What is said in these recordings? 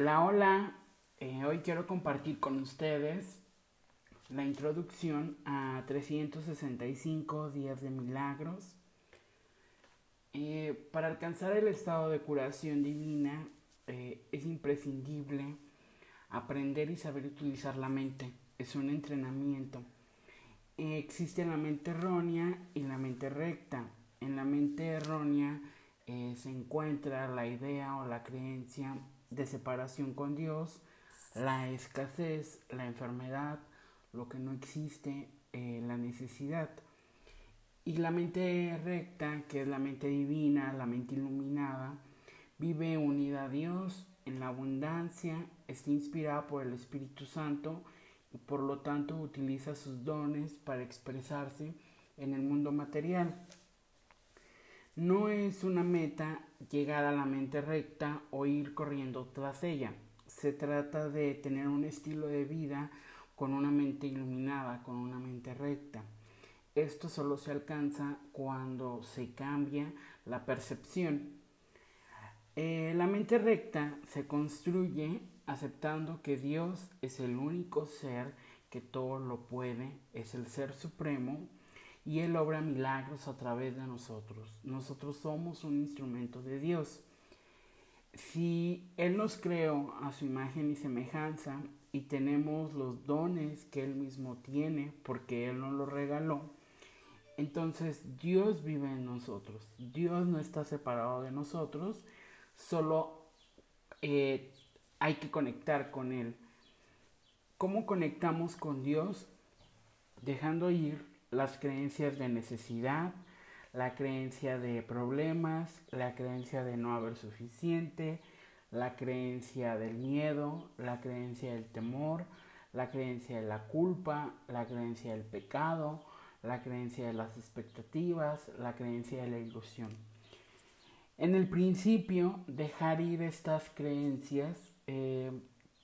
Hola, hola. Eh, hoy quiero compartir con ustedes la introducción a 365 días de milagros. Eh, para alcanzar el estado de curación divina eh, es imprescindible aprender y saber utilizar la mente. Es un entrenamiento. existe la mente errónea y la mente recta. En la mente errónea se encuentra la idea o la creencia de separación con Dios, la escasez, la enfermedad, lo que no existe, eh, la necesidad. Y la mente recta, que es la mente divina, la mente iluminada, vive unida a Dios en la abundancia, está inspirada por el Espíritu Santo y por lo tanto utiliza sus dones para expresarse en el mundo material. No es una meta llegar a la mente recta o ir corriendo tras ella. Se trata de tener un estilo de vida con una mente iluminada, con una mente recta. Esto solo se alcanza cuando se cambia la percepción. Eh, la mente recta se construye aceptando que Dios es el único ser que todo lo puede, es el ser supremo y Él obra milagros a través de nosotros. Nosotros somos un instrumento de Dios. Si Él nos creó a su imagen y semejanza y tenemos los dones que Él mismo tiene porque Él nos los regaló, entonces Dios vive en nosotros. Dios no está separado de nosotros, solo eh, hay que conectar con Él. ¿Cómo conectamos con Dios? Dejando ir las creencias de necesidad, la creencia de problemas, la creencia de no haber suficiente, la creencia del miedo, la creencia del temor, la creencia de la culpa, la creencia del pecado, la creencia de las expectativas, la creencia de la ilusión. En el principio, dejar ir estas creencias eh,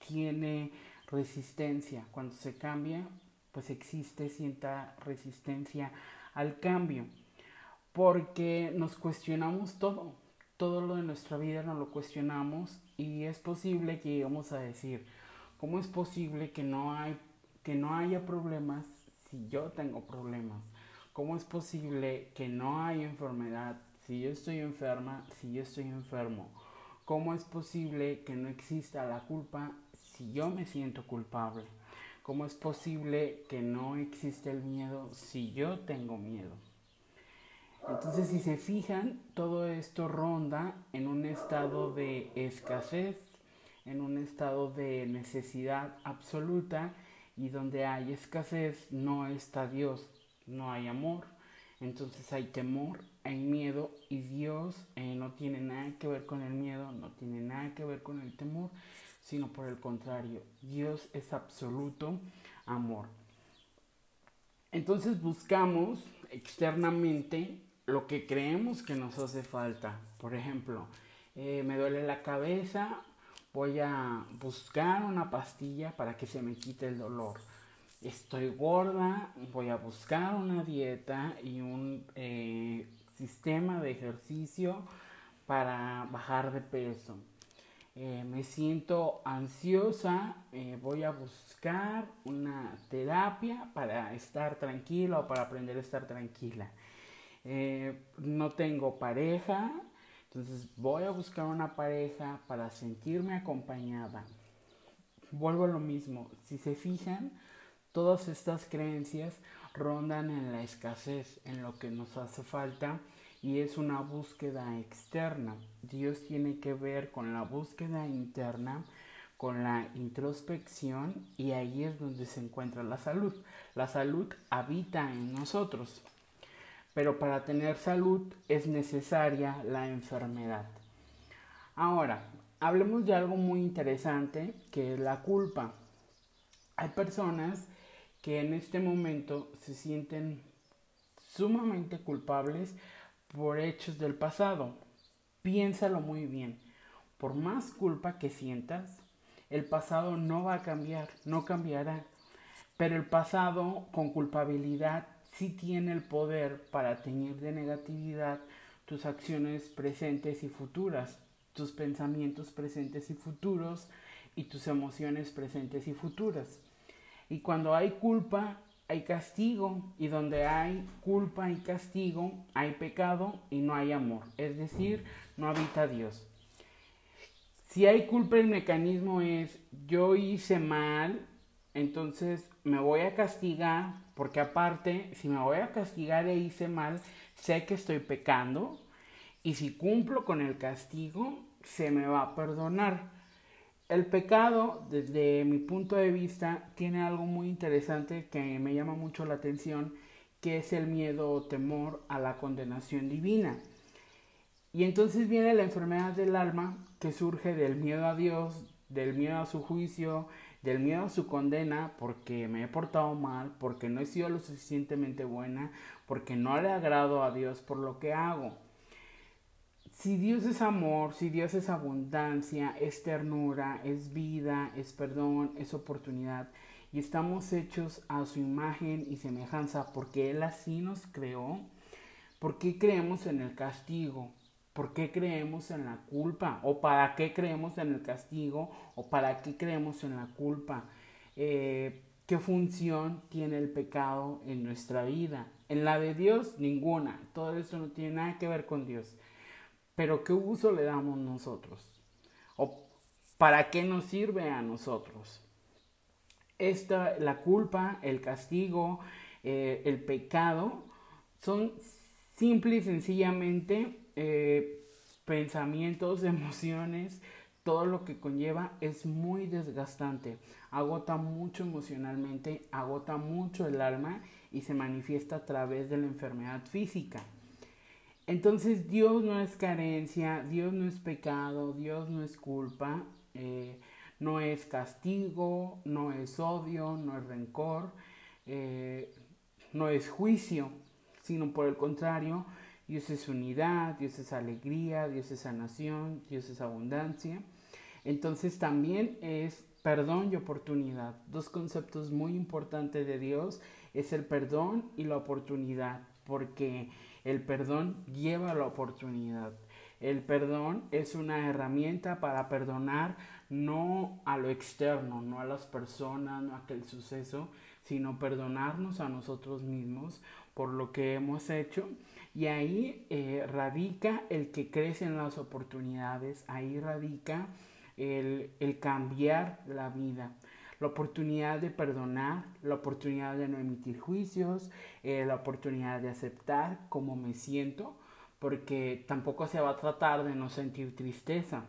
tiene resistencia. Cuando se cambia, pues existe cierta resistencia al cambio, porque nos cuestionamos todo, todo lo de nuestra vida nos lo cuestionamos y es posible que lleguemos a decir, ¿cómo es posible que no, hay, que no haya problemas si yo tengo problemas? ¿Cómo es posible que no haya enfermedad si yo estoy enferma, si yo estoy enfermo? ¿Cómo es posible que no exista la culpa si yo me siento culpable? ¿Cómo es posible que no existe el miedo si yo tengo miedo? Entonces, si se fijan, todo esto ronda en un estado de escasez, en un estado de necesidad absoluta y donde hay escasez no está Dios, no hay amor. Entonces hay temor, hay miedo y Dios eh, no tiene nada que ver con el miedo, no tiene nada que ver con el temor, sino por el contrario, Dios es absoluto amor. Entonces buscamos externamente lo que creemos que nos hace falta. Por ejemplo, eh, me duele la cabeza, voy a buscar una pastilla para que se me quite el dolor. Estoy gorda, voy a buscar una dieta y un eh, sistema de ejercicio para bajar de peso. Eh, me siento ansiosa, eh, voy a buscar una terapia para estar tranquila o para aprender a estar tranquila. Eh, no tengo pareja, entonces voy a buscar una pareja para sentirme acompañada. Vuelvo a lo mismo, si se fijan, todas estas creencias rondan en la escasez, en lo que nos hace falta y es una búsqueda externa. Dios tiene que ver con la búsqueda interna, con la introspección y ahí es donde se encuentra la salud. La salud habita en nosotros, pero para tener salud es necesaria la enfermedad. Ahora, hablemos de algo muy interesante que es la culpa. Hay personas que en este momento se sienten sumamente culpables por hechos del pasado. Piénsalo muy bien. Por más culpa que sientas, el pasado no va a cambiar, no cambiará. Pero el pasado con culpabilidad sí tiene el poder para teñir de negatividad tus acciones presentes y futuras. tus pensamientos presentes y futuros y tus emociones presentes y futuras. Y cuando hay culpa, hay castigo, y donde hay culpa y castigo, hay pecado y no hay amor, es decir, no habita Dios. Si hay culpa, el mecanismo es yo hice mal, entonces me voy a castigar, porque aparte, si me voy a castigar e hice mal, sé que estoy pecando, y si cumplo con el castigo, se me va a perdonar. El pecado, desde mi punto de vista, tiene algo muy interesante que me llama mucho la atención, que es el miedo o temor a la condenación divina. Y entonces viene la enfermedad del alma que surge del miedo a Dios, del miedo a su juicio, del miedo a su condena porque me he portado mal, porque no he sido lo suficientemente buena, porque no le agrado a Dios por lo que hago si Dios es amor, si Dios es abundancia, es ternura, es vida, es perdón, es oportunidad, y estamos hechos a su imagen y semejanza porque Él así nos creó, ¿por qué creemos en el castigo? ¿Por qué creemos en la culpa? ¿O para qué creemos en el castigo? ¿O para qué creemos en la culpa? Eh, ¿Qué función tiene el pecado en nuestra vida? En la de Dios, ninguna. Todo esto no tiene nada que ver con Dios. Pero ¿qué uso le damos nosotros? ¿O para qué nos sirve a nosotros? Esta, la culpa, el castigo, eh, el pecado, son simple y sencillamente eh, pensamientos, emociones, todo lo que conlleva es muy desgastante, agota mucho emocionalmente, agota mucho el alma y se manifiesta a través de la enfermedad física. Entonces Dios no es carencia, Dios no es pecado, Dios no es culpa, eh, no es castigo, no es odio, no es rencor, eh, no es juicio, sino por el contrario, Dios es unidad, Dios es alegría, Dios es sanación, Dios es abundancia. Entonces también es perdón y oportunidad. Dos conceptos muy importantes de Dios es el perdón y la oportunidad, porque el perdón lleva la oportunidad. El perdón es una herramienta para perdonar no a lo externo, no a las personas, no a aquel suceso, sino perdonarnos a nosotros mismos por lo que hemos hecho. Y ahí eh, radica el que crecen las oportunidades, ahí radica el, el cambiar la vida la oportunidad de perdonar, la oportunidad de no emitir juicios, eh, la oportunidad de aceptar cómo me siento, porque tampoco se va a tratar de no sentir tristeza,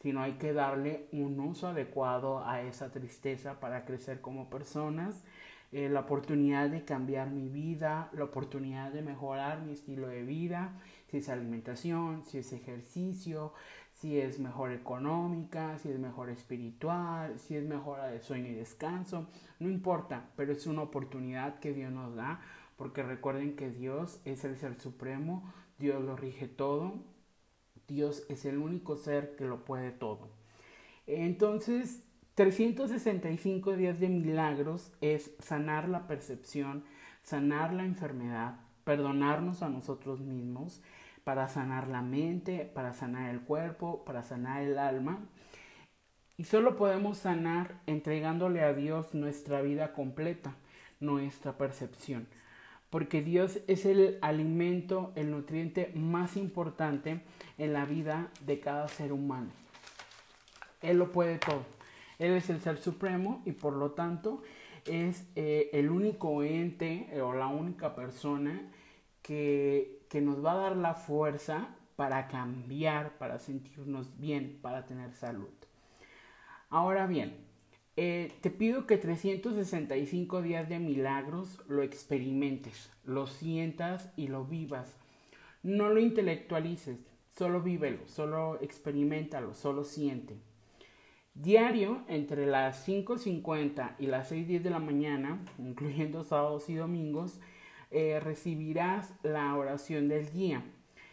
sino hay que darle un uso adecuado a esa tristeza para crecer como personas, eh, la oportunidad de cambiar mi vida, la oportunidad de mejorar mi estilo de vida, si es alimentación, si es ejercicio, si es mejor económica, si es mejor espiritual, si es mejor de sueño y descanso, no importa, pero es una oportunidad que Dios nos da, porque recuerden que Dios es el ser supremo, Dios lo rige todo, Dios es el único ser que lo puede todo. Entonces, 365 días de milagros es sanar la percepción, sanar la enfermedad, perdonarnos a nosotros mismos, para sanar la mente, para sanar el cuerpo, para sanar el alma. Y solo podemos sanar entregándole a Dios nuestra vida completa, nuestra percepción. Porque Dios es el alimento, el nutriente más importante en la vida de cada ser humano. Él lo puede todo. Él es el ser supremo y por lo tanto es eh, el único ente o la única persona que que nos va a dar la fuerza para cambiar, para sentirnos bien, para tener salud. Ahora bien, eh, te pido que 365 días de milagros lo experimentes, lo sientas y lo vivas. No lo intelectualices, solo vívelo, solo experimentalo, solo siente. Diario, entre las 5.50 y las 6.10 de la mañana, incluyendo sábados y domingos, eh, recibirás la oración del día.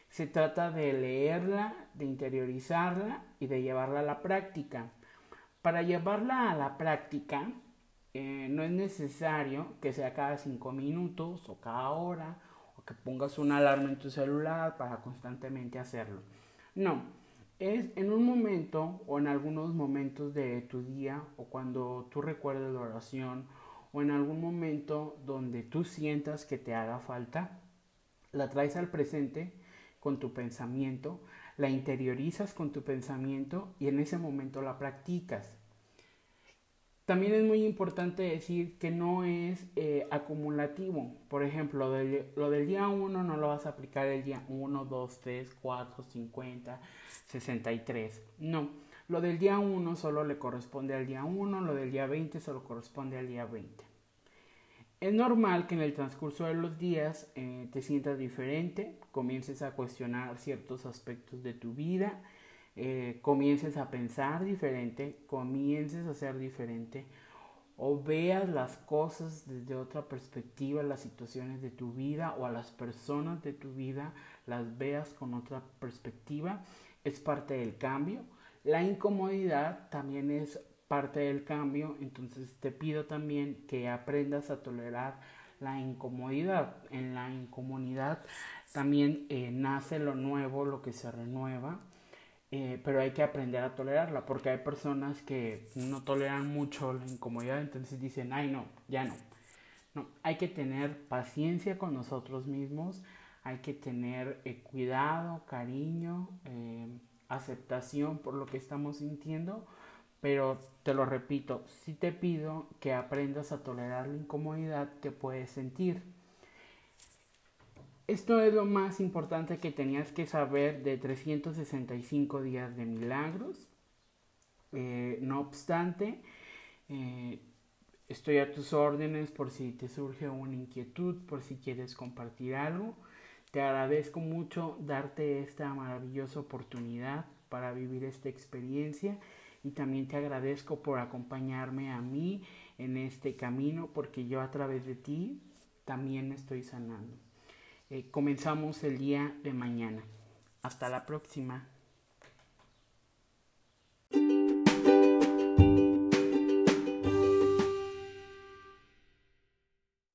Se trata de leerla, de interiorizarla y de llevarla a la práctica. Para llevarla a la práctica, eh, no es necesario que sea cada cinco minutos o cada hora o que pongas una alarma en tu celular para constantemente hacerlo. No, es en un momento o en algunos momentos de tu día o cuando tú recuerdes la oración o en algún momento donde tú sientas que te haga falta, la traes al presente con tu pensamiento, la interiorizas con tu pensamiento y en ese momento la practicas. También es muy importante decir que no es eh, acumulativo. Por ejemplo, lo del, lo del día 1 no lo vas a aplicar el día 1, 2, 3, 4, 50, 63. No, lo del día 1 solo le corresponde al día 1, lo del día 20 solo corresponde al día 20. Es normal que en el transcurso de los días eh, te sientas diferente, comiences a cuestionar ciertos aspectos de tu vida, eh, comiences a pensar diferente, comiences a ser diferente o veas las cosas desde otra perspectiva, las situaciones de tu vida o a las personas de tu vida, las veas con otra perspectiva, es parte del cambio. La incomodidad también es parte del cambio, entonces te pido también que aprendas a tolerar la incomodidad. En la incomodidad también eh, nace lo nuevo, lo que se renueva, eh, pero hay que aprender a tolerarla, porque hay personas que no toleran mucho la incomodidad, entonces dicen, ay no, ya no. No, hay que tener paciencia con nosotros mismos, hay que tener eh, cuidado, cariño, aceptación por lo que estamos sintiendo pero te lo repito, sí te pido que aprendas a tolerar la incomodidad que puedes sentir. Esto es lo más importante que tenías que saber de 365 días de milagros. Eh, no obstante, eh, estoy a tus órdenes por si te surge una inquietud, por si quieres compartir algo. Te agradezco mucho darte esta maravillosa oportunidad para vivir esta experiencia y también te agradezco por acompañarme a mí en este camino porque yo a través de ti también me estoy sanando. Eh, comenzamos el día de mañana. Hasta la próxima.